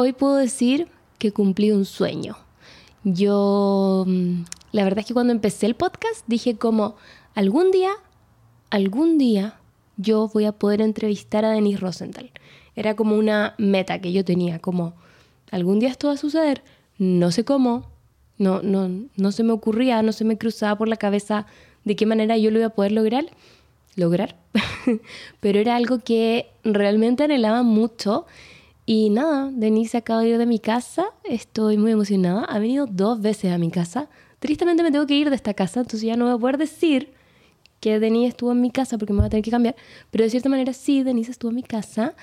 hoy puedo decir que cumplí un sueño. Yo, mm, la verdad es que cuando empecé el podcast dije como, algún día, algún día yo voy a poder entrevistar a Denise Rosenthal. Era como una meta que yo tenía, como, algún día esto va a suceder, no sé cómo, no, no, no se me ocurría, no se me cruzaba por la cabeza de qué manera yo lo iba a poder lograr, lograr, pero era algo que realmente anhelaba mucho y nada, Denise acaba de ir de mi casa, estoy muy emocionada. Ha venido dos veces a mi casa. Tristemente me tengo que ir de esta casa, entonces ya no voy a poder decir que Denise estuvo en mi casa porque me va a tener que cambiar. Pero de cierta manera sí, Denise estuvo en mi casa.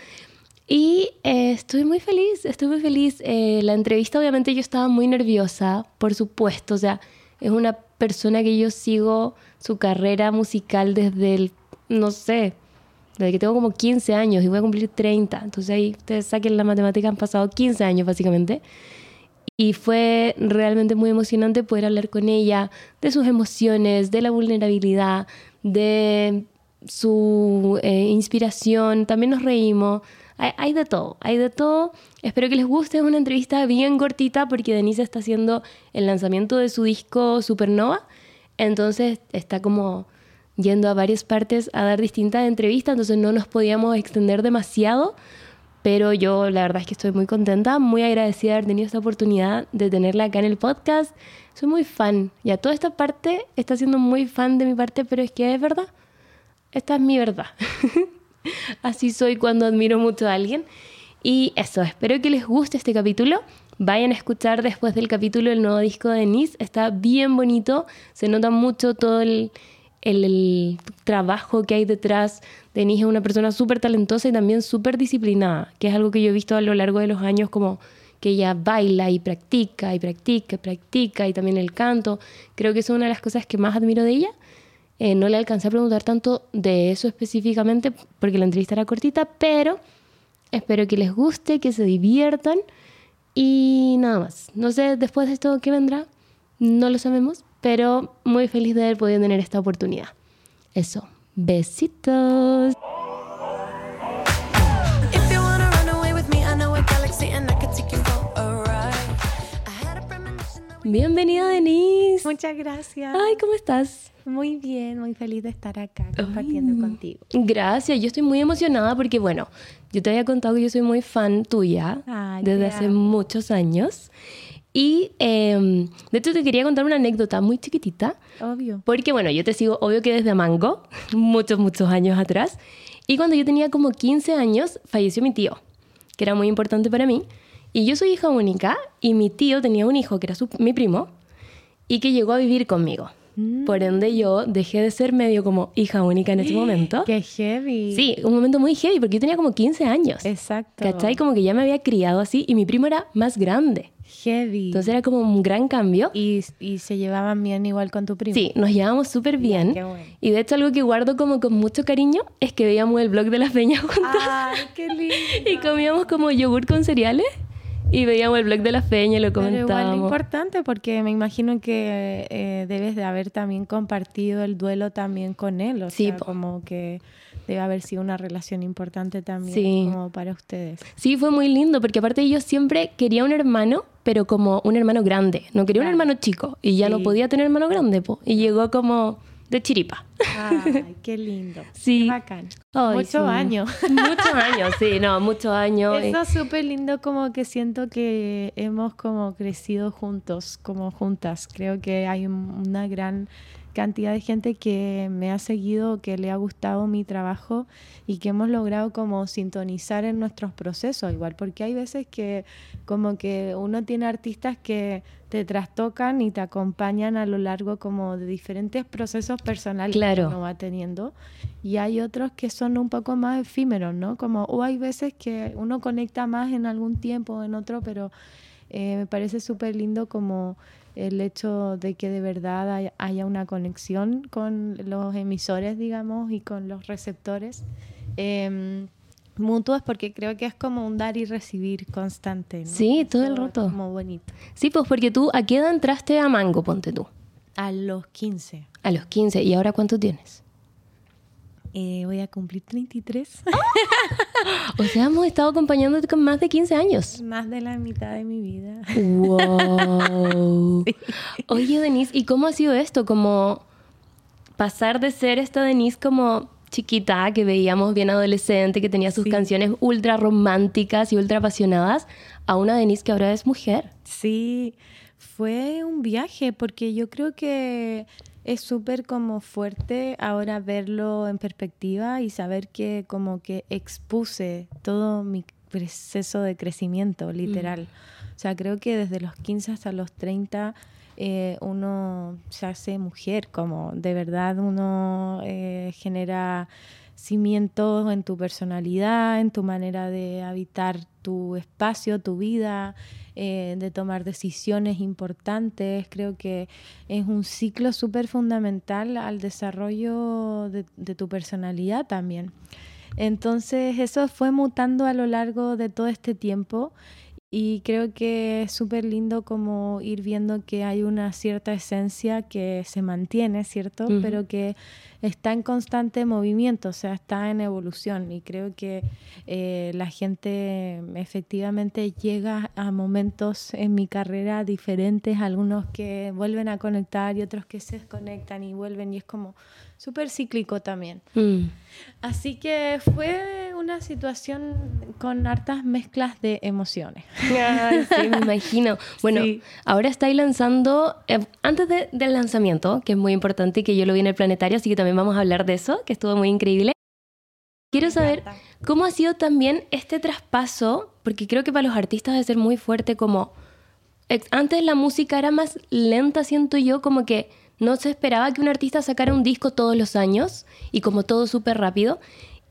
Y eh, estoy muy feliz, estoy muy feliz. Eh, la entrevista obviamente yo estaba muy nerviosa, por supuesto. O sea, es una persona que yo sigo su carrera musical desde el, no sé, desde que tengo como 15 años y voy a cumplir 30. Entonces ahí ustedes saquen la matemática, han pasado 15 años básicamente. Y fue realmente muy emocionante poder hablar con ella de sus emociones, de la vulnerabilidad, de su eh, inspiración. También nos reímos. Hay, hay, de todo, hay de todo. Espero que les guste. Es una entrevista bien cortita porque Denise está haciendo el lanzamiento de su disco Supernova. Entonces está como yendo a varias partes a dar distintas entrevistas, entonces no nos podíamos extender demasiado, pero yo la verdad es que estoy muy contenta, muy agradecida de haber tenido esta oportunidad de tenerla acá en el podcast. Soy muy fan, ya toda esta parte está siendo muy fan de mi parte, pero es que es verdad, esta es mi verdad. Así soy cuando admiro mucho a alguien. Y eso, espero que les guste este capítulo. Vayan a escuchar después del capítulo el nuevo disco de Denise. Está bien bonito. Se nota mucho todo el, el, trabajo que hay detrás. Denise es una persona súper talentosa y también súper disciplinada, que es algo que yo he visto a lo largo de los años como que ella baila y practica y practica y practica y también el canto. Creo que es una de las cosas que más admiro de ella. Eh, no le alcancé a preguntar tanto de eso específicamente porque la entrevista era cortita, pero espero que les guste, que se diviertan y nada más. No sé después de esto qué vendrá, no lo sabemos, pero muy feliz de haber podido tener esta oportunidad. Eso, besitos. Bienvenida Denise. Muchas gracias. Ay, ¿cómo estás? Muy bien, muy feliz de estar acá compartiendo contigo. Gracias, yo estoy muy emocionada porque, bueno, yo te había contado que yo soy muy fan tuya desde hace muchos años. Y em, de hecho te quería contar una anécdota muy chiquitita. Obvio. Porque bueno, yo te sigo obvio que desde Mango, muchos, muchos años atrás. Y cuando yo tenía como 15 años, falleció mi tío, que era muy importante para mí. Y yo soy hija única y mi tío tenía un hijo que era mi primo y que llegó a vivir conmigo. Mm. Por ende, yo dejé de ser medio como hija única en ese momento. ¡Qué heavy! Sí, un momento muy heavy porque yo tenía como 15 años. Exacto. ¿Cachai? Como que ya me había criado así y mi primo era más grande. Heavy. Entonces era como un gran cambio. ¿Y, y se llevaban bien igual con tu primo? Sí, nos llevábamos súper bien. qué bueno. Y de hecho algo que guardo como con mucho cariño es que veíamos el blog de las peñas juntas. ¡Ay, qué lindo! y comíamos como yogur con cereales. Y veíamos el blog de la feña y lo comentábamos. Pero igual importante porque me imagino que eh, debes de haber también compartido el duelo también con él. O sí, sea, como que debe haber sido una relación importante también como para ustedes. Sí, fue muy lindo porque aparte yo siempre quería un hermano, pero como un hermano grande. No quería un hermano chico y ya no podía tener hermano grande. Po. Y llegó como de chiripa. Ay, qué lindo. Sí. Qué bacán. Muchos años. Muchos años, sí, no, muchos años. Eso es súper lindo como que siento que hemos como crecido juntos, como juntas. Creo que hay una gran cantidad de gente que me ha seguido, que le ha gustado mi trabajo y que hemos logrado como sintonizar en nuestros procesos igual, porque hay veces que como que uno tiene artistas que te trastocan y te acompañan a lo largo como de diferentes procesos personales que uno va teniendo y hay otros que son un poco más efímeros, ¿no? Como o hay veces que uno conecta más en algún tiempo o en otro, pero eh, me parece súper lindo como el hecho de que de verdad haya una conexión con los emisores, digamos, y con los receptores eh, mutuos, porque creo que es como un dar y recibir constante. Sí, todo el rato. Como bonito. Sí, pues porque tú, ¿a qué edad entraste a Mango, ponte tú? A los 15. A los 15. ¿Y ahora cuánto tienes? Eh, voy a cumplir 33. o sea, hemos estado acompañándote con más de 15 años. Más de la mitad de mi vida. ¡Wow! Oye, Denise, ¿y cómo ha sido esto? Como pasar de ser esta Denise como chiquita, que veíamos bien adolescente, que tenía sus canciones ultra románticas y ultra apasionadas, a una Denise que ahora es mujer. Sí, fue un viaje, porque yo creo que es súper como fuerte ahora verlo en perspectiva y saber que como que expuse todo mi proceso de crecimiento, literal. Mm. O sea, creo que desde los 15 hasta los 30 eh, uno se hace mujer, como de verdad uno eh, genera cimientos en tu personalidad, en tu manera de habitar tu espacio, tu vida, eh, de tomar decisiones importantes. Creo que es un ciclo súper fundamental al desarrollo de, de tu personalidad también. Entonces eso fue mutando a lo largo de todo este tiempo y creo que es súper lindo como ir viendo que hay una cierta esencia que se mantiene, ¿cierto? Pero que está en constante movimiento, o sea, está en evolución. Y creo que eh, la gente efectivamente llega a momentos en mi carrera diferentes, algunos que vuelven a conectar y otros que se desconectan y vuelven. Y es como súper cíclico también. Mm. Así que fue una situación con hartas mezclas de emociones. sí, me imagino. Bueno, ahora estáis lanzando, eh, antes del lanzamiento, que es muy importante y que yo lo vi en el planetario, así que también vamos a hablar de eso, que estuvo muy increíble. Quiero saber cómo ha sido también este traspaso, porque creo que para los artistas debe ser muy fuerte como... Antes la música era más lenta, siento yo, como que no se esperaba que un artista sacara un disco todos los años y como todo súper rápido.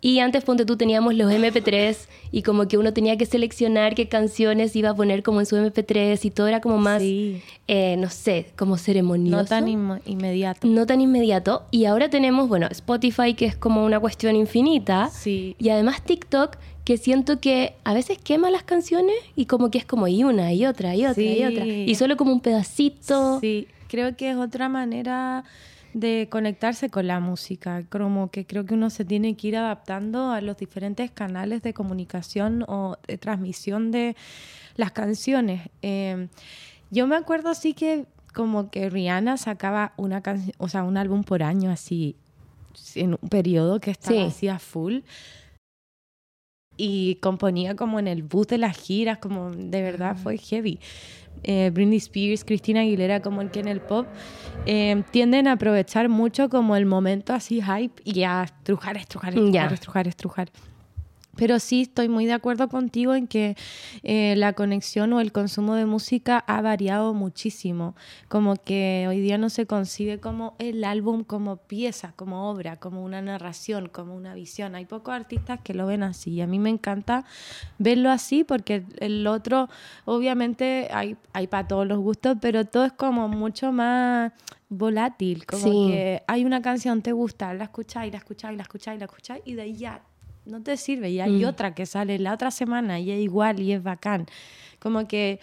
Y antes, ponte tú, teníamos los MP3 y como que uno tenía que seleccionar qué canciones iba a poner como en su MP3 y todo era como más, eh, no sé, como ceremonioso. No tan inmediato. No tan inmediato. Y ahora tenemos, bueno, Spotify que es como una cuestión infinita. Sí. Y además TikTok que siento que a veces quema las canciones y como que es como y una y otra y otra y otra. Y solo como un pedacito. Sí creo que es otra manera de conectarse con la música, como que creo que uno se tiene que ir adaptando a los diferentes canales de comunicación o de transmisión de las canciones. Em, yo me acuerdo así que como que Rihanna sacaba una canción, o sea, un álbum por año así en un periodo que estaba así a full y componía como en el bus de las giras, como de verdad fue heavy. Eh, Britney Spears, Cristina Aguilera, como el que en el pop, eh, tienden a aprovechar mucho como el momento así hype y a estrujar, estrujar, estrujar, estrujar, estrujar. Pero sí estoy muy de acuerdo contigo en que eh, la conexión o el consumo de música ha variado muchísimo. Como que hoy día no se concibe como el álbum como pieza, como obra, como una narración, como una visión. Hay pocos artistas que lo ven así y a mí me encanta verlo así porque el otro, obviamente hay, hay para todos los gustos, pero todo es como mucho más volátil, como que hay una canción, te gusta, la escucháis, la escucháis, la escucháis, la escucháis y de ahí ya no te sirve. Y hay mm. otra que sale la otra semana y es igual y es bacán. Como que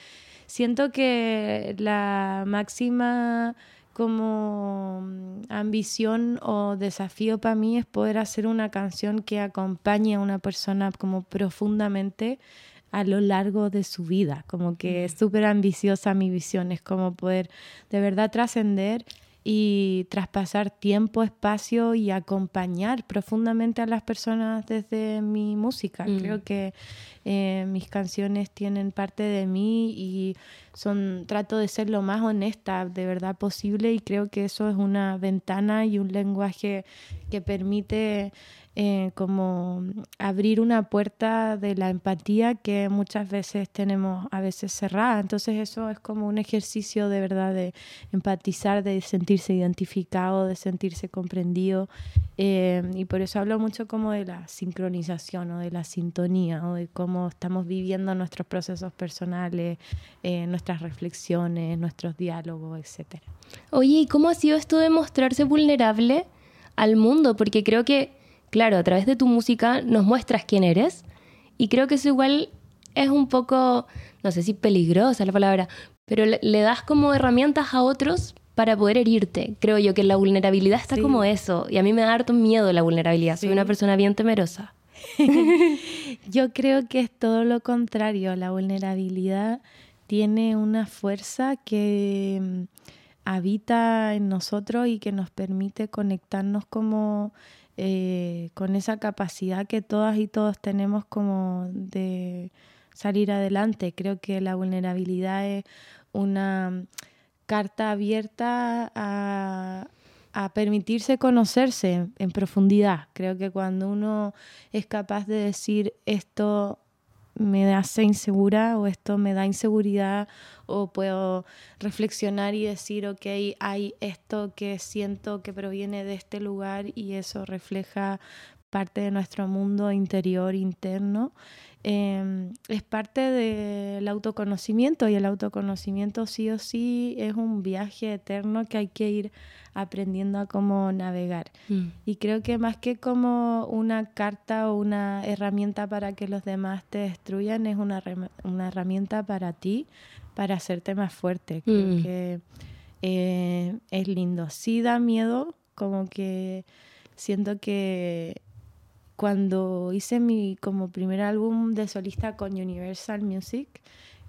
siento que la máxima como mm, ambición o desafío para mí es poder hacer una canción que acompañe a una persona como profundamente a lo largo de su vida, como que es mm. súper ambiciosa mi visión, es como poder de verdad trascender y traspasar tiempo, espacio y acompañar profundamente a las personas desde mi música. Mm. Creo que eh, mis canciones tienen parte de mí y son trato de ser lo más honesta de verdad posible y creo que eso es una ventana y un lenguaje que permite eh, como abrir una puerta de la empatía que muchas veces tenemos a veces cerrada. Entonces eso es como un ejercicio de verdad de empatizar, de sentirse identificado, de sentirse comprendido. Eh, y por eso hablo mucho como de la sincronización o de la sintonía o de cómo estamos viviendo nuestros procesos personales, eh, nuestras reflexiones, nuestros diálogos, etc. Oye, ¿y cómo ha sido esto de mostrarse vulnerable al mundo? Porque creo que claro, a través de tu música nos muestras quién eres y creo que eso igual es un poco, no sé si peligrosa la palabra, pero le, das como herramientas a otros para poder herirte. Creo yo que la vulnerabilidad está como eso. Y a mí me da harto miedo la vulnerabilidad. Soy una persona bien temerosa. yo creo que es todo lo contrario. La vulnerabilidad tiene una fuerza que mm, habita en nosotros y que nos permite conectarnos como eh, con esa capacidad que todas y todos tenemos como de salir adelante. Creo que la vulnerabilidad es una carta abierta a, permitirse conocerse en profundidad. Creo que cuando uno es capaz de decir esto me hace insegura o esto me da inseguridad o puedo reflexionar y decir, ok, hay esto que siento que proviene de este lugar y eso refleja parte de nuestro mundo interior, interno, Em, es parte del autoconocimiento y el autoconocimiento sí o sí es un viaje eterno que hay que ir aprendiendo a cómo navegar. Mm. Y creo que más que como una carta o una herramienta para que los demás te destruyan, es una, una herramienta para ti, para hacerte más fuerte. Creo mm. que eh, es lindo. Sí da miedo, como que siento que cuando hice mi como primer álbum de solista con Universal Music,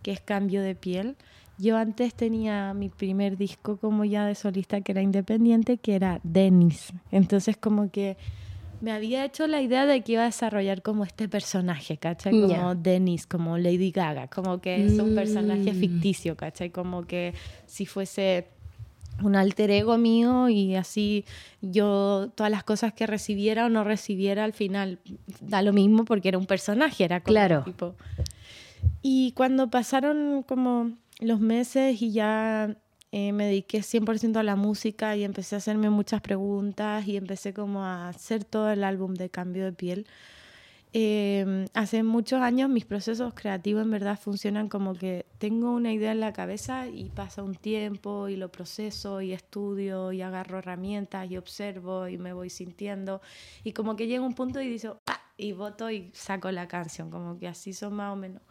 que es Cambio de Piel, yo antes tenía mi primer disco como ya de solista que era independiente, que era Dennis. Entonces como que me había hecho la idea de que iba a desarrollar como este personaje, ¿cachai? Como Dennis, como Lady Gaga, como que es un personaje mm. ficticio, ¿cachai? Como que si fuese un alter ego mío y así yo todas las cosas que recibiera o no recibiera al final da lo mismo porque era un personaje, era como claro. tipo. Y cuando pasaron como los meses y ya eh, me dediqué 100% a la música y empecé a hacerme muchas preguntas y empecé como a hacer todo el álbum de cambio de piel, Em, hace muchos años mis procesos creativos en verdad funcionan como que tengo una idea en la cabeza y pasa un tiempo y lo proceso y estudio y agarro herramientas y observo y me voy sintiendo y como que llega un punto y digo, ¡ah! y voto y saco la canción, como que así son más o menos.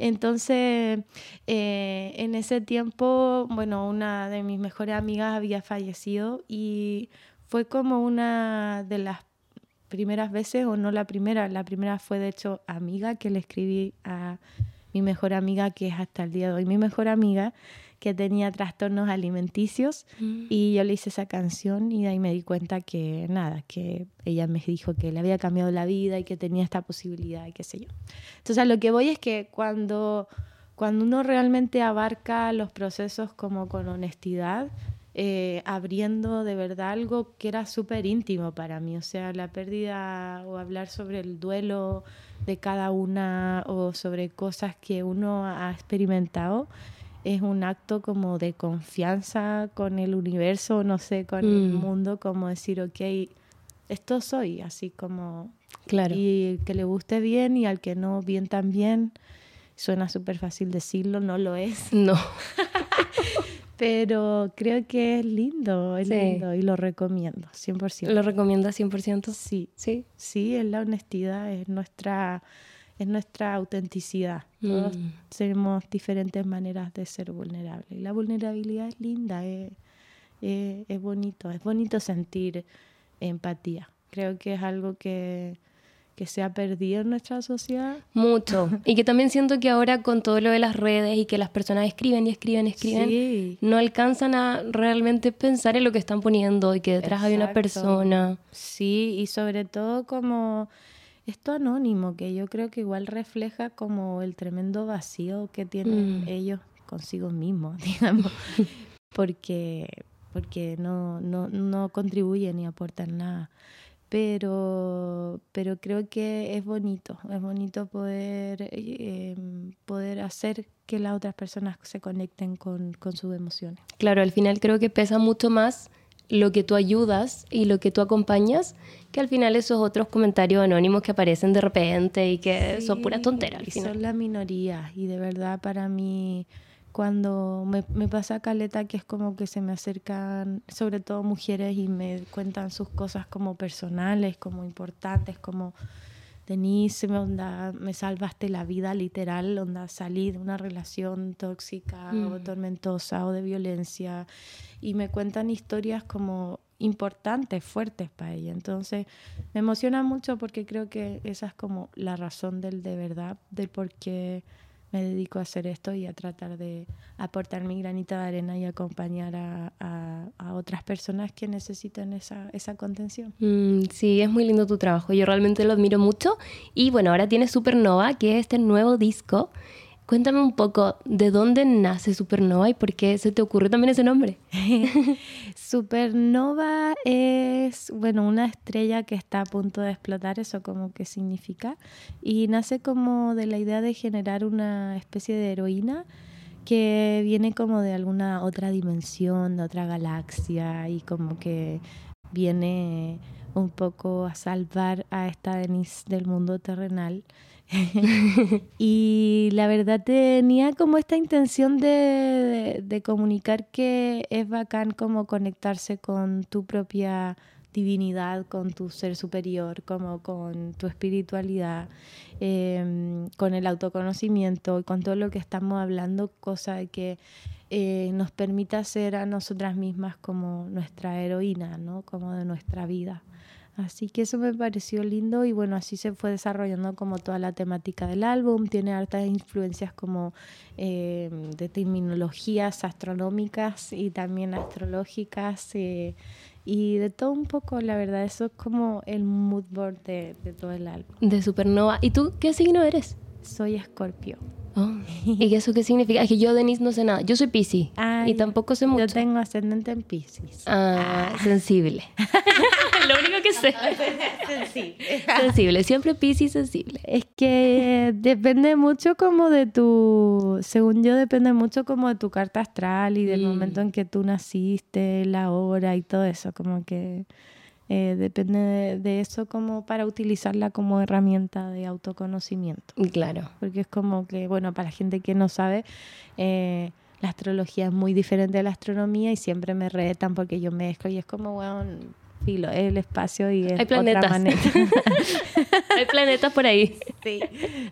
Entonces, eh, en ese tiempo, bueno, una de mis mejores amigas había fallecido y fue como una de las primeras veces, o no la primera, la primera fue de hecho amiga que le escribí a mi mejor amiga, que es hasta el día de hoy mi mejor amiga, que tenía trastornos alimenticios mm. y yo le hice esa canción y de ahí me di cuenta que nada, que ella me dijo que le había cambiado la vida y que tenía esta posibilidad y qué sé yo. Entonces a lo que voy es que cuando, cuando uno realmente abarca los procesos como con honestidad, eh, abriendo de verdad algo que era súper íntimo para mí, o sea, la pérdida o hablar sobre el duelo de cada una o sobre cosas que uno ha experimentado es un acto como de confianza con el universo, no sé, con el mm. mundo, como decir, ok, esto soy, así como... Claro. Y que le guste bien y al que no, bien también. Suena súper fácil decirlo, no lo es. No. Pero creo que es lindo, es lindo y lo recomiendo, 100%. ¿Lo recomienda 100%? Sí, sí, sí, es la honestidad, es nuestra, es nuestra autenticidad. Todos mm. tenemos diferentes maneras de ser vulnerables. Y la vulnerabilidad es linda, es, es bonito, es bonito sentir empatía. Creo que es algo que que se ha perdido en nuestra sociedad. Mucho. y que también siento que ahora con todo lo de las redes y que las personas escriben y escriben y escriben, no alcanzan a realmente pensar en lo que están poniendo y que detrás hay una persona. Sí, y sobre todo como esto anónimo, que yo creo que igual refleja como el tremendo vacío que tienen mm. ellos consigo mismos, digamos, porque, porque no, no, no contribuyen ni aportan nada pero, pero creo que es bonito, es bonito poder, eh, poder hacer que las otras personas se conecten con, con sus emociones. Claro, al final creo que pesa mucho más lo que tú ayudas y lo que tú acompañas, que al final esos otros comentarios anónimos que aparecen de repente y que son puras tonteras. Al final. Son la minoría y de verdad para mí cuando me, me, pasa caleta que es como que se me acercan, sobre todo mujeres, y me cuentan sus cosas como personales, como importantes, como Denise, me, onda, me salvaste la vida literal, onda, salí de una relación tóxica o Mm. tormentosa o de violencia. Y me cuentan historias como importantes, fuertes para ella. Entonces me emociona mucho porque creo que esa es como la razón del de verdad, del por qué me dedico a hacer esto y a tratar de aportar mi granita de arena y acompañar a, a- otras personas que necesitan esa, esa contención. Mm, sí, es muy lindo tu trabajo. Yo realmente lo admiro mucho. Y bueno, ahora tienes Supernova, que es este nuevo disco. Cuéntame un poco de dónde nace Supernova y por qué se te ocurrió también ese nombre. Supernova es, bueno, una estrella que está a punto de explotar, eso como que significa, y nace como de la idea de generar una especie de heroína que viene como de alguna otra dimensión, de otra galaxia, y como que viene un poco a salvar a esta Denise del mundo terrenal. y la verdad tenía como esta intención de, de- de comunicar que es bacán como conectarse con tu propia divinidad, con tu ser superior, como con tu espiritualidad, eh, con el autoconocimiento y con todo lo que estamos hablando, cosa de que eh, nos permita ser a nosotras mismas como nuestra heroína, ¿no? Como de nuestra vida. Así que eso me pareció lindo y bueno, así se fue desarrollando como toda la temática del álbum. Tiene hartas influencias como eh, de terminologías astronómicas y también astrológicas eh, y de todo un poco, la verdad. Eso es como el mood board de, de todo el álbum. De Supernova. ¿Y tú qué signo eres? Soy Escorpio. Oh, ¿Y eso qué significa? Es que yo, Denise, no sé nada. Yo soy Pisces y tampoco sé mucho. Yo tengo ascendente en Pisces. Ah, sensible. Lo único que sé. sensible. Siempre Pisces sensible. Es que depende mucho como de tu, según yo, depende mucho como de tu carta astral y del Mm. momento en que tú naciste, la hora y todo eso, como que eh, depende de, de eso como para utilizarla como herramienta de autoconocimiento. Claro. Porque es como que, bueno, para la gente que no sabe, eh, la astrología es muy diferente de la astronomía y siempre me retan porque yo mezclo y es como, bueno, filo, es el espacio y es Hay planetas. otra manera. Hay planetas por ahí. Sí.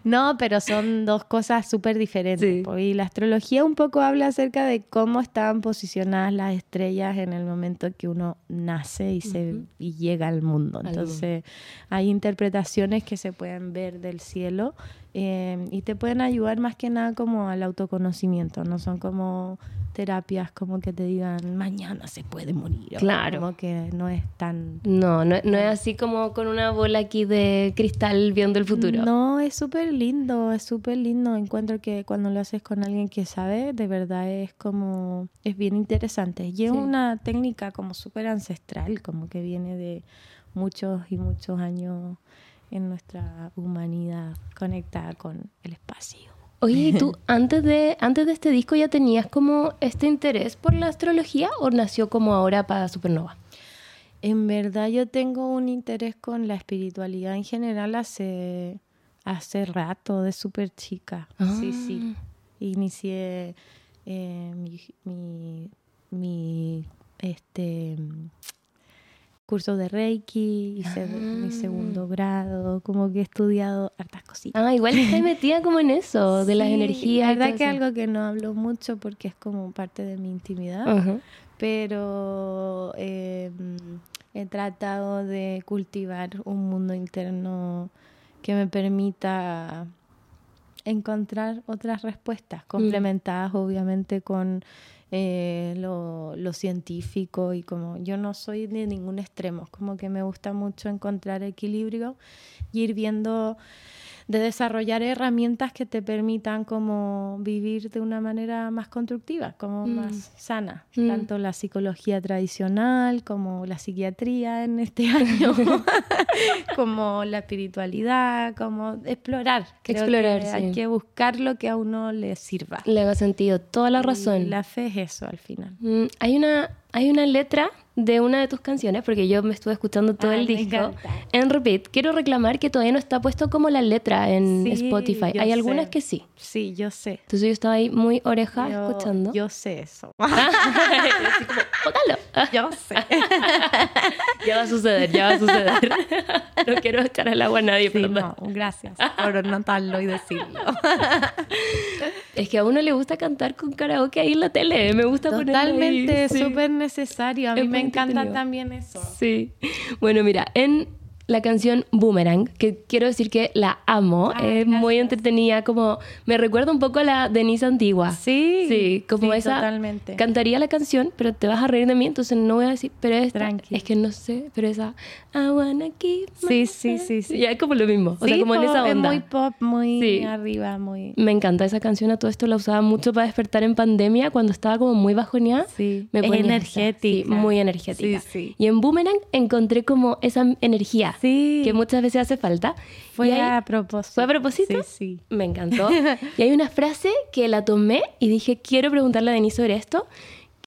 No, pero son dos cosas súper diferentes. Sí. Y la astrología un poco habla acerca de cómo estaban posicionadas las estrellas en el momento que uno nace y, se, y llega al mundo. Entonces, hay interpretaciones que se pueden ver del cielo eh, y te pueden ayudar más que nada como al autoconocimiento. No son como terapias como que te digan mañana se puede morir. Claro. Como que no es tan No, no, no es así como con una bola aquí de cristal viendo el futuro. No, es súper lindo, es súper lindo. Encuentro que cuando lo haces con alguien que sabe, de verdad es como, es bien interesante. Y es Sí. una técnica como súper ancestral, como que viene de muchos y muchos años en nuestra humanidad conectada con el espacio. Oye, ¿y tú antes de, antes de este disco ya tenías como este interés por la astrología o nació como ahora para Supernova? En verdad yo tengo un interés con la espiritualidad en general hace, hace rato, de súper chica. Sí, sí. Ah. Inicié eh, mi, mi, mi, este, curso de Reiki, hice mi Ah. segundo grado, como que he estudiado hartas cositas. Ah, igual estás metida como en eso, de las energías. La verdad que eso. algo que no hablo mucho porque es como parte de mi intimidad pero eh, he tratado de cultivar un mundo interno que me permita encontrar otras respuestas, complementadas obviamente con eh, lo, lo científico y como yo no soy de ningún extremo, como que me gusta mucho encontrar equilibrio y ir viendo de desarrollar herramientas que te permitan como vivir de una manera más constructiva, como Mm. más sana, Mm. tanto la psicología tradicional como la psiquiatría en este año, como la espiritualidad, como explorar. Creo Explorar, que sí. Hay que buscar lo que a uno le sirva. Le haga sentido, toda la Y razón. La fe es eso al final. Mm, hay una hay una letra de una de tus canciones, porque yo me estuve escuchando todo Ay, el disco encanta. en repeat. Quiero reclamar que todavía no está puesto como la letra en Sí, Spotify. Hay algunas que sí. Sí, yo sé. Entonces yo estaba ahí muy oreja Yo- escuchando. Yo sé eso. Así como, "Póngalo". yo sé. Ya va a suceder, ya va a suceder. no quiero echar al agua a nadie, Sí, perdón. no, gracias por notarlo y decirlo. Es que a uno le gusta cantar con karaoke ahí en la tele. Me gusta ponerlo ahí, Totalmente, es sí. Necesario. A mí Es me encanta también eso. Sí. Bueno, mira, en la canción Boomerang, que quiero decir que la amo, Ay, es muy gracias. entretenida, como me recuerda un poco a la Denise Antigua. Sí, Sí, como sí, esa. totalmente. Cantaría la canción, pero te vas a reír de mí, entonces no voy a decir, pero esta, Tranqui. es que no sé, pero esa I wanna keep my Sí, sí, sí, sí. Ya es como lo mismo, o sea, Sí, como en po, esa onda. Es muy pop, muy Sí. arriba, muy... Me encanta esa canción, a todo esto la usaba mucho para despertar en pandemia cuando estaba como muy bajoneada. Sí, me es ponía esa. energética. Sí, muy energética. Sí, sí. Y en Boomerang encontré como esa energía Sí. que muchas veces hace falta. Fue a propósito. ¿Fue a propósito? Sí, sí. Me encantó. y hay una frase que la tomé y dije, quiero preguntarle a Denise sobre esto,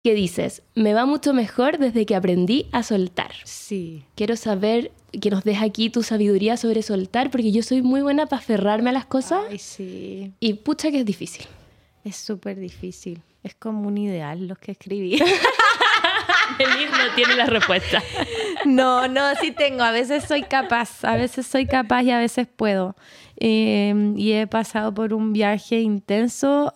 que dices, me va mucho mejor desde que aprendí a soltar. Sí. Quiero saber que nos des aquí tu sabiduría sobre soltar, porque yo soy muy buena para aferrarme a las cosas Ay, sí. y pucha que es difícil. Es súper difícil. Es como un ideal lo que escribí. Denise no tiene la respuesta. No, no, sí tengo. A veces soy capaz, a veces soy capaz y a veces puedo. Eh, y he pasado por un viaje intenso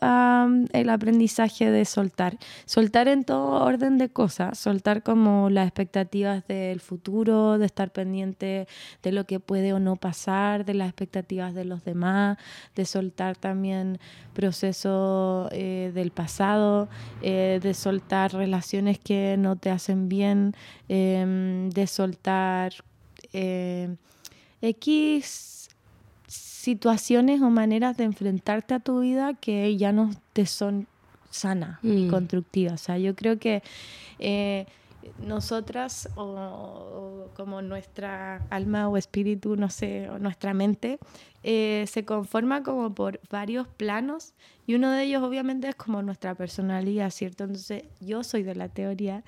el aprendizaje de soltar. Soltar en todo orden de cosas. Soltar como las expectativas del futuro, de estar pendiente de lo que puede o no pasar, de las expectativas de los demás, de soltar también procesos eh, del pasado, eh, de soltar relaciones que no te hacen bien, em, de soltar eh, X situaciones o maneras de enfrentarte a tu vida que ya no te son sanas y Mm. constructivas. O sea, yo creo que eh, nosotras o, o como nuestra alma o espíritu, no sé, o nuestra mente, eh, se conforma como por varios planos y uno de ellos obviamente es como nuestra personalidad, ¿cierto? Entonces yo soy de la teoría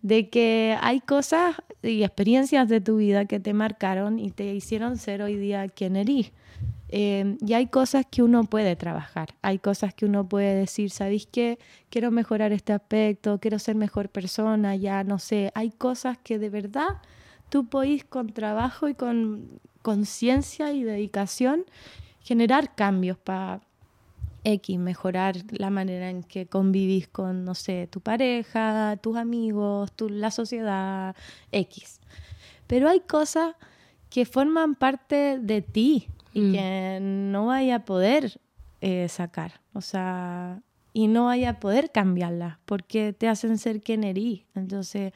de que hay cosas y experiencias de tu vida que te marcaron y te hicieron ser hoy día quien eres. Eh, y hay cosas que uno puede trabajar, hay cosas que uno puede decir, ¿sabéis qué? Quiero mejorar este aspecto, quiero ser mejor persona, ya no sé, hay cosas que de verdad tú podéis con trabajo y con conciencia y dedicación generar cambios para X, mejorar la manera en que convivís con, no sé, tu pareja, tus amigos, tu, la sociedad, X. Pero hay cosas que forman parte de ti y Mm. que no vaya a poder eh, sacar, o sea, y no vaya a poder cambiarlas porque te hacen ser quien eres. Entonces,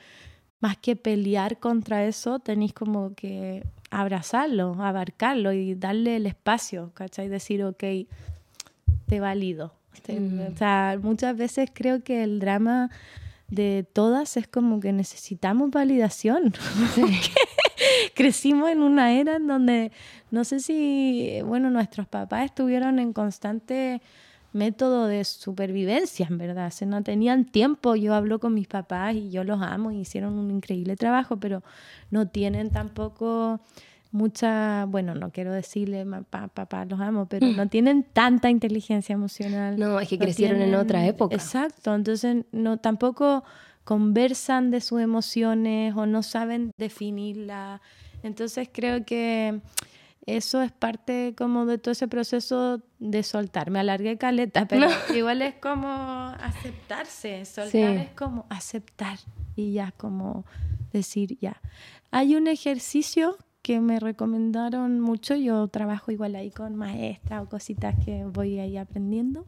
más que pelear contra eso, tenéis como que abrazarlo, abarcarlo y darle el espacio, ¿cachai? Decir, ok, te valido. Mm. O sea, muchas veces creo que el drama de todas es como que necesitamos validación. Porque Crecimos en una era en donde no sé si, bueno, nuestros papás estuvieron en constante método de supervivencia, en verdad. O sea, no tenían tiempo. Yo hablo con mis papás y yo los amo y hicieron un increíble trabajo, pero no tienen tampoco mucha, bueno, no quiero decirle, papá, papá, los amo, pero no tienen tanta inteligencia emocional. No, es que crecieron en otra época. Exacto, entonces no tampoco conversan de sus emociones o no saben definirla. Entonces creo que eso es parte como de todo ese proceso de soltar. Me alargué caleta, pero igual es como aceptarse. Soltar Sí. es como aceptar y ya como decir ya. Hay un ejercicio que me recomendaron mucho, yo trabajo igual ahí con maestras o cositas que voy ahí aprendiendo,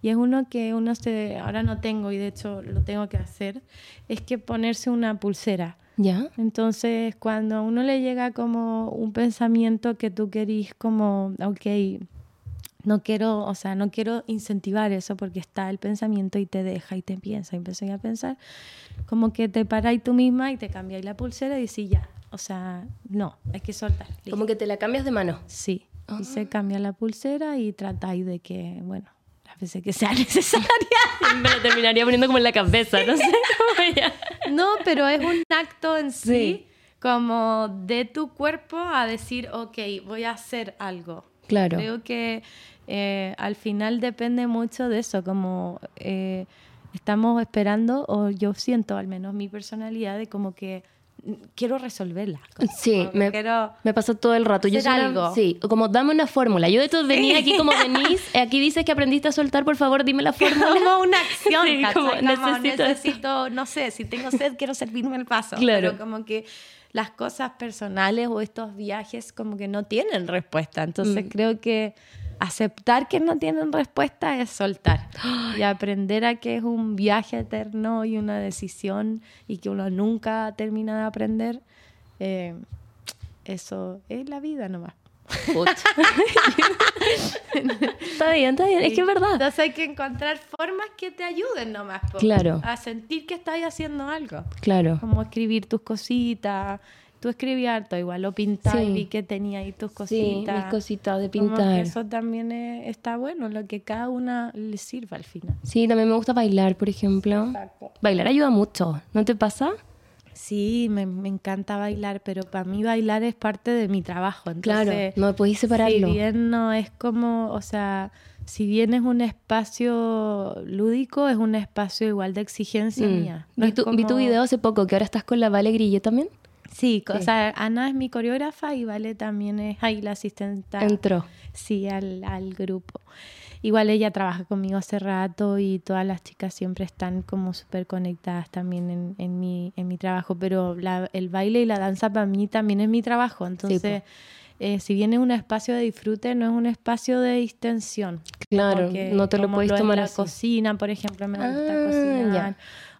y es uno que uno se, ahora no tengo y de hecho lo tengo que hacer, es que ponerse una pulsera. ¿Ya? Entonces, cuando a uno le llega como un pensamiento que tú querís como, ok, no quiero, o sea, no quiero incentivar eso porque está el pensamiento y te deja y te piensa y empiezas a pensar, como que te paráis tú misma y te cambiáis la pulsera y decís ya, o sea, no, hay que soltar. Como que te la cambias de mano. Sí, Ah. y se cambia la pulsera y tratáis de que, bueno, veces que sea necesaria. Me lo terminaría poniendo como en la cabeza, no sé. No, pero es un acto en sí, como de tu cuerpo a decir, ok, voy a hacer algo. Claro. Creo que eh, al final depende mucho de eso, como eh, estamos esperando, o yo siento al menos mi personalidad de como que quiero resolverla. como Sí, me, quiero me pasa todo el rato. Yo soy una- algo. Sí, como dame una fórmula. Yo de todos venía aquí como venís, aquí dices que aprendiste a soltar, por favor, dime la fórmula. como una acción, Sí, ¿cachai? como Como necesito no sé, si tengo sed, quiero servirme el vaso. Claro. Pero como que las cosas personales o estos viajes como que no tienen respuesta. Entonces Mm. creo que aceptar que no tienen respuesta es soltar y aprender a que es un viaje eterno y una decisión y que uno nunca termina de aprender. eh, eso es la vida nomás. Está bien, está bien. Es que es verdad. Entonces hay que encontrar formas que te ayuden nomás. Claro. A sentir que estás haciendo algo. Claro. Como escribir tus cositas. Tú escribías harto igual, o pintar Sí. y vi que tenía ahí tus Sí, cositas. mis cositas de Como que pintar. eso también es- está bueno, lo que cada una le sirva al final. Sí, también me gusta bailar, por ejemplo. Bailar ayuda mucho, ¿no te pasa? Sí, me, me encanta bailar, pero para mí bailar es parte de mi trabajo. Claro, no podéis separarlo. Si bien no es como, o sea, si bien es un espacio lúdico, es un espacio igual de exigencia Mm. mía. No vi, tu, vi tu video hace poco, que ahora estás con la Vale Grillo también. Sí, o sea, Ana es mi coreógrafa y Vale también es ahí la asistente. Entró. Sí, al, al grupo. Igual ella trabaja conmigo hace rato y todas las chicas siempre están como súper conectadas también en, en, mi, en mi trabajo, pero la- el baile y la danza para mí también es mi trabajo, entonces eh, si bien es un espacio de disfrute, no es un espacio de distensión. Claro, no te lo puedes es tomar la así. cocina, por ejemplo, me gusta Ah, cocinar. ya.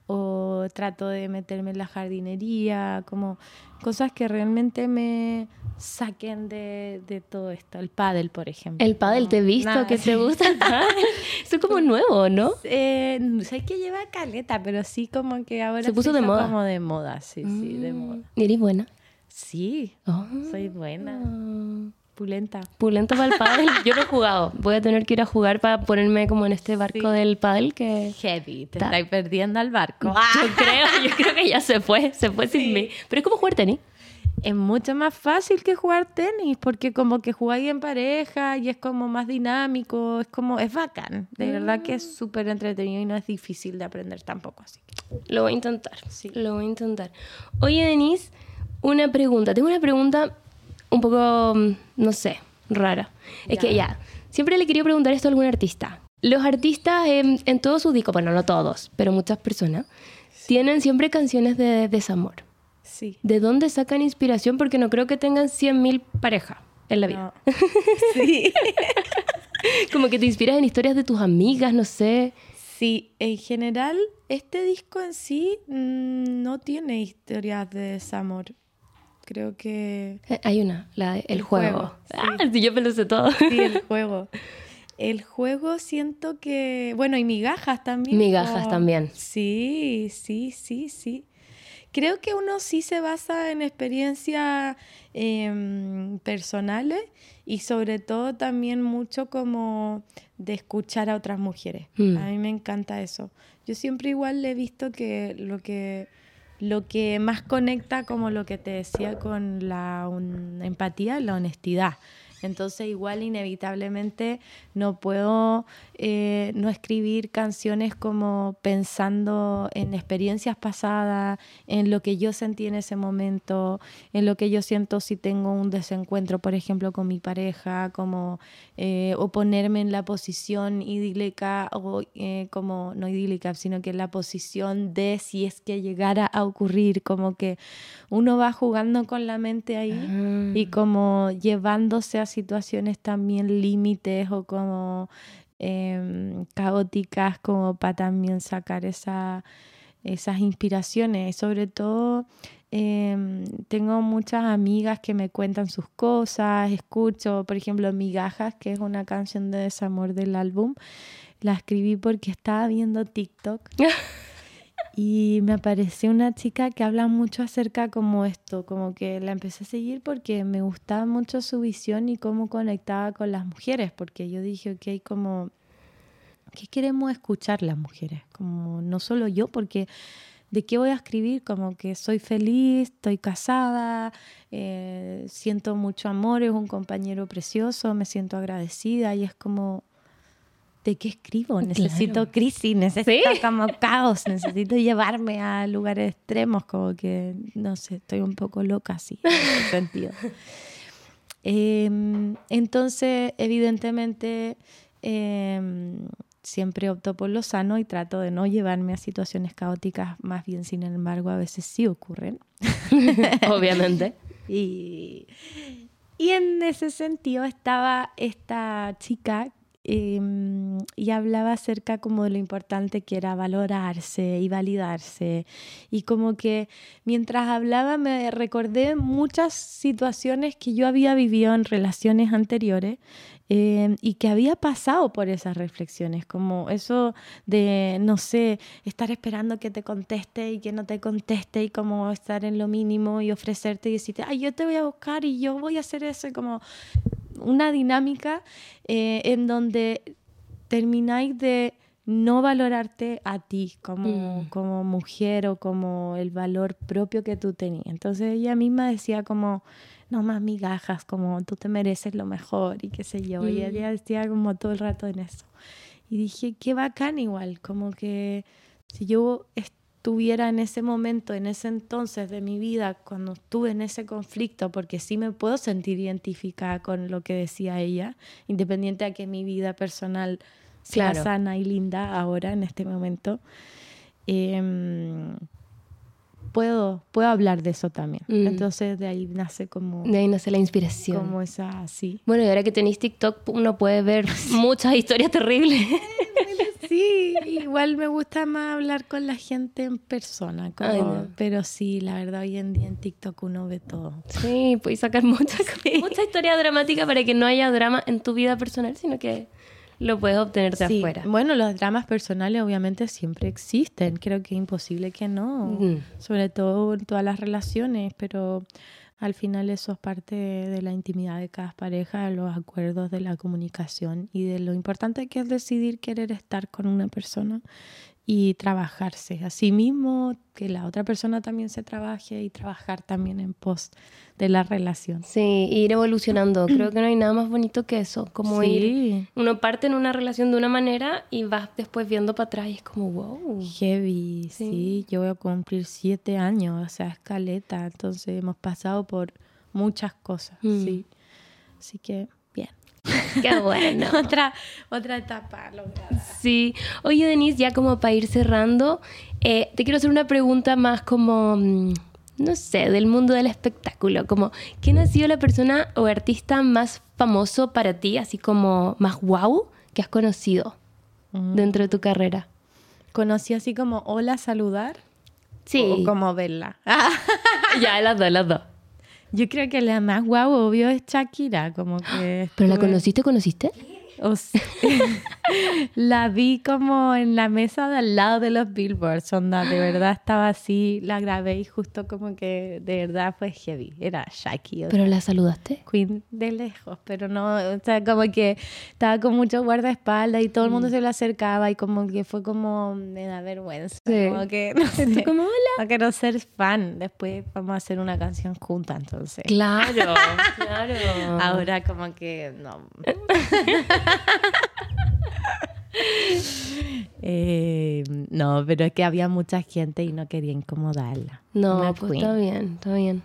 O trato de meterme en la jardinería, como cosas que realmente me saquen de, de todo esto. El pádel, por ejemplo. El pádel, te he visto Nada, que sí. te gusta el pádel. Eso es como nuevo, ¿no? Eh, sé que lleva caleta, pero sí como que ahora Se puso de moda. como de moda, sí, sí, de moda. ¿Y eres buena? Sí, Oh. soy buena, pulenta. Pulento para el pádel. Yo no he jugado. Voy a tener que ir a jugar para ponerme como en este barco Sí. del pádel que... Heavy, te Ta- estáis perdiendo al barco. Yo creo, yo creo que ya se fue, se fue sin mí. Pero es como jugar tenis. Es mucho más fácil que jugar tenis, porque como que jugáis en pareja y es como más dinámico, es como, es bacán. De verdad que es súper entretenido y no es difícil de aprender tampoco. Así que. Lo voy a intentar. Sí. Lo voy a intentar. Oye, Denise, una pregunta. Tengo una pregunta un poco, mm, no sé, rara. Es que ya, siempre le quería preguntar esto a algún artista. Los artistas en, en todos sus discos, bueno, no todos, pero muchas personas, tienen siempre canciones de desamor. Sí. ¿De dónde sacan inspiración? Porque no creo que tengan 100.000 parejas en la vida. No. sí. Como que te inspiras en historias de tus amigas, no sé. Sí, en general, este disco en sí mm, no tiene historias de desamor. Creo que Eh, Hay una, la El, El juego. juego, sí. Ah, sí, yo me lo sé todo. sí, el juego. El juego siento que, bueno, y migajas también. Migajas como- también. Sí, sí, sí, sí. Creo que uno sí se basa en experiencias em, personales y sobre todo también mucho como de escuchar a otras mujeres. Mm. A mí me encanta eso. Yo siempre igual he visto que lo que lo que más conecta como lo que te decía con la empatía, la honestidad. Entonces igual inevitablemente no puedo eh, no escribir canciones como pensando en experiencias pasadas, en lo que yo sentí en ese momento, en lo que yo siento si tengo un desencuentro, por ejemplo, con mi pareja, como eh, o ponerme en la posición idílica o eh, como no idílica, sino que en la posición de si es que llegara a ocurrir, como que uno va jugando con la mente ahí Ah. y como llevándose a situaciones también límites o como em, caóticas como para también sacar esa, esas inspiraciones. Sobre todo em, tengo muchas amigas que me cuentan sus cosas, escucho, por ejemplo, Migajas, que es una canción de desamor del álbum. La escribí porque estaba viendo TikTok y me apareció una chica que habla mucho acerca como esto, como que la empecé a seguir porque me gustaba mucho su visión y cómo conectaba con las mujeres, porque yo dije, ok, como qué queremos escuchar las mujeres, como no solo yo, porque ¿de qué voy a escribir? Como que soy feliz, estoy casada, eh, siento mucho amor, es un compañero precioso, me siento agradecida y es como, ¿de qué escribo? Necesito crisis, necesito como caos, necesito llevarme a lugares extremos, como que, no sé, estoy un poco loca así, en ese sentido. Em, entonces, evidentemente, em, siempre opto por lo sano y trato de no llevarme a situaciones caóticas, más bien, sin embargo, a veces sí ocurren. Obviamente. y, y en ese sentido estaba esta chica em, y hablaba acerca como de lo importante que era valorarse y validarse. Y como que mientras hablaba me recordé muchas situaciones que yo había vivido en relaciones anteriores Em, y que había pasado por esas reflexiones, como eso de, no sé, estar esperando que te conteste y que no te conteste y como estar en lo mínimo y ofrecerte y decirte, ay, yo te voy a buscar y yo voy a hacer eso, como una dinámica eh, en donde termináis de no valorarte a ti como, mm. como mujer o como el valor propio que tú tenías. Entonces ella misma decía como, no más migajas, como tú te mereces lo mejor y qué sé yo. Y ella mm. decía como todo el rato en eso. Y dije, qué bacán igual, como que si yo estuviera en ese momento, en ese entonces de mi vida, cuando estuve en ese conflicto, porque sí me puedo sentir identificada con lo que decía ella, independiente a que mi vida personal sea sana y linda ahora, en este momento. Eh, puedo, puedo hablar de eso también. Mm. Entonces de ahí nace como... De ahí nace la inspiración. Como esa, sí. Bueno, y ahora que tenéis TikTok, uno puede ver muchas historias terribles. sí, igual me gusta más hablar con la gente en persona. Pero sí, la verdad, hoy en día en TikTok uno ve todo. Sí, puedes sacar muchas mucha historia dramática para que no haya drama en tu vida personal, sino que lo puedes obtener de afuera. Bueno, los dramas personales obviamente siempre existen. Creo que es imposible que no. Sobre todo en todas las relaciones, pero al final eso es parte de la intimidad de cada pareja, de los acuerdos, de la comunicación y de lo importante que es decidir querer estar con una persona y trabajarse a sí mismo, que la otra persona también se trabaje y trabajar también en pos de la relación. Sí, ir evolucionando. Creo que no hay nada más bonito que eso, como ir, uno parte en una relación de una manera y vas después viendo para atrás y es como, wow. Heavy, sí, yo voy a cumplir siete años, o sea, escaleta, entonces hemos pasado por muchas cosas, mm. sí. Así que Qué bueno. otra, otra etapa Sí. Oye, Denise, ya como para ir cerrando, eh, te quiero hacer una pregunta más como, mm, no sé, del mundo del espectáculo. Como, ¿quién ha sido la persona o artista más famoso para ti, así como más wow, que has conocido mm. dentro de tu carrera? ¿Conocí así como hola, saludar? Sí. O como verla. ya, las dos, las dos. Yo creo que la más guau, obvio, es Shakira, como que... ¿Pero la conociste, conociste? la vi como en la mesa de al lado de los billboards, onda, de verdad estaba así, la grabé y justo como que de verdad fue heavy, era Shaki. ¿Pero la saludaste? Queen de lejos, pero no, o sea, como que estaba con mucho guardaespaldas y todo el mundo mm. se le acercaba y como que fue como, me da vergüenza, como que no sé, como hola. No quiero ser fan, después vamos a hacer una canción juntas entonces. Claro, claro. Ahora como que no. Eh, no, pero es que había mucha gente y no quería incomodarla. No, pues está bien, está bien.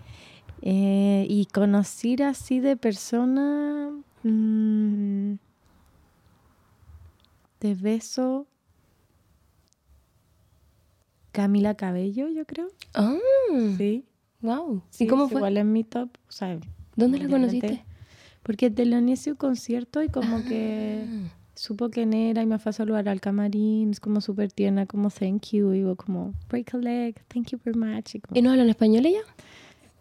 Eh, y conocer así de persona mm, de beso Camila Cabello, yo creo. Ah, sí. Wow. ¿Y cómo fue? Igual en mi top, o sea, ¿Dónde la conociste? Porque teloneé un concierto y como que ah. supo quién era y me fue a saludar al camarín, es como súper tierna, como thank you, y digo como break a leg, thank you very much. ¿Y, no habla en español ella?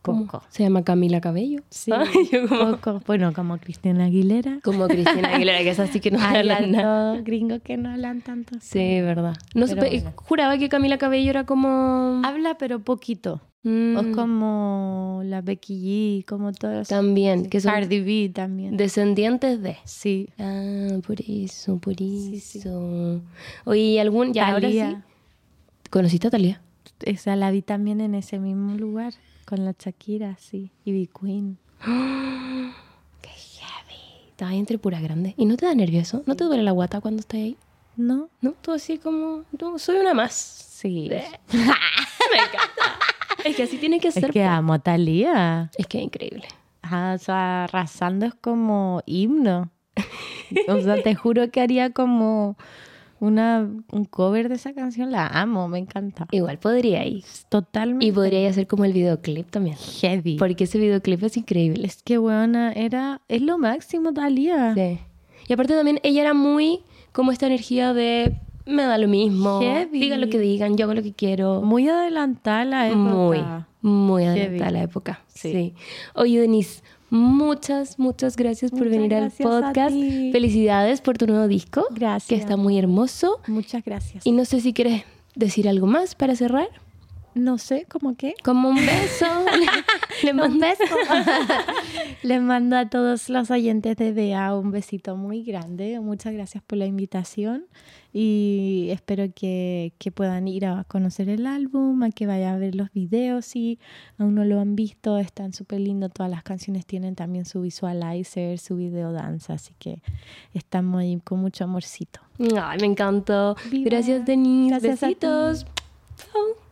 Poco. Se llama Camila Cabello. Sí, poco. Bueno, como Cristina Aguilera. Como Cristina Aguilera, que es así que no hablan nada. gringos que no hablan tanto. Sí, verdad. No juraba que Camila Cabello era como... Habla, pero poquito. O Mm, como la Becky G, como todas. También, que son Cardi B también. descendientes de. sí. Ah, por eso, por eso. sí. Oye, ¿y algún. Ya, ahora sí. ¿Conociste a Talía? Esa la vi también en ese mismo lugar, con la Shakira, sí. Y B Queen. Qué heavy. Estaba ahí entre pura grande. ¿Y no te da nervioso? ¿No te duele la guata cuando estás ahí? ¿No? ¿No? Tú así como. No, soy una más. Sí. Me encanta. Es que así tiene que Es ser. que po. amo a Thalía. Es que es increíble. Ajá, o sea, arrasando es como himno. O sea, te juro que haría como una, un cover de esa canción. La amo, me encanta. Igual podría ir. Totalmente. Y podría hacer como el videoclip también. heavy. Porque ese videoclip es increíble. Es que, weona, era... Es lo máximo, Thalía. Sí. Y aparte también ella era muy como esta energía de me da lo mismo. Heavy. Digan lo que digan, yo hago lo que quiero. Muy adelantada la época. Muy, muy adelantada la época. Sí. Sí. Oye, Denise, muchas, muchas gracias por Muchas venir al gracias podcast. Felicidades por tu nuevo disco. Gracias. Que está muy hermoso. Muchas gracias. Y no sé si quieres decir algo más para cerrar. No sé, ¿cómo qué? Como un beso. Le Un mando beso. Les mando a todos los oyentes de BA un besito muy grande. Muchas gracias por la invitación y espero que, que puedan ir a conocer el álbum, a que vayan a ver los videos si aún no lo han visto. Están súper lindos. Todas las canciones tienen también su visualizer, su video danza, así que estamos ahí con mucho amorcito. Ay, me encantó. Viva. Gracias, Denise. Gracias a ti. Besitos. Chao.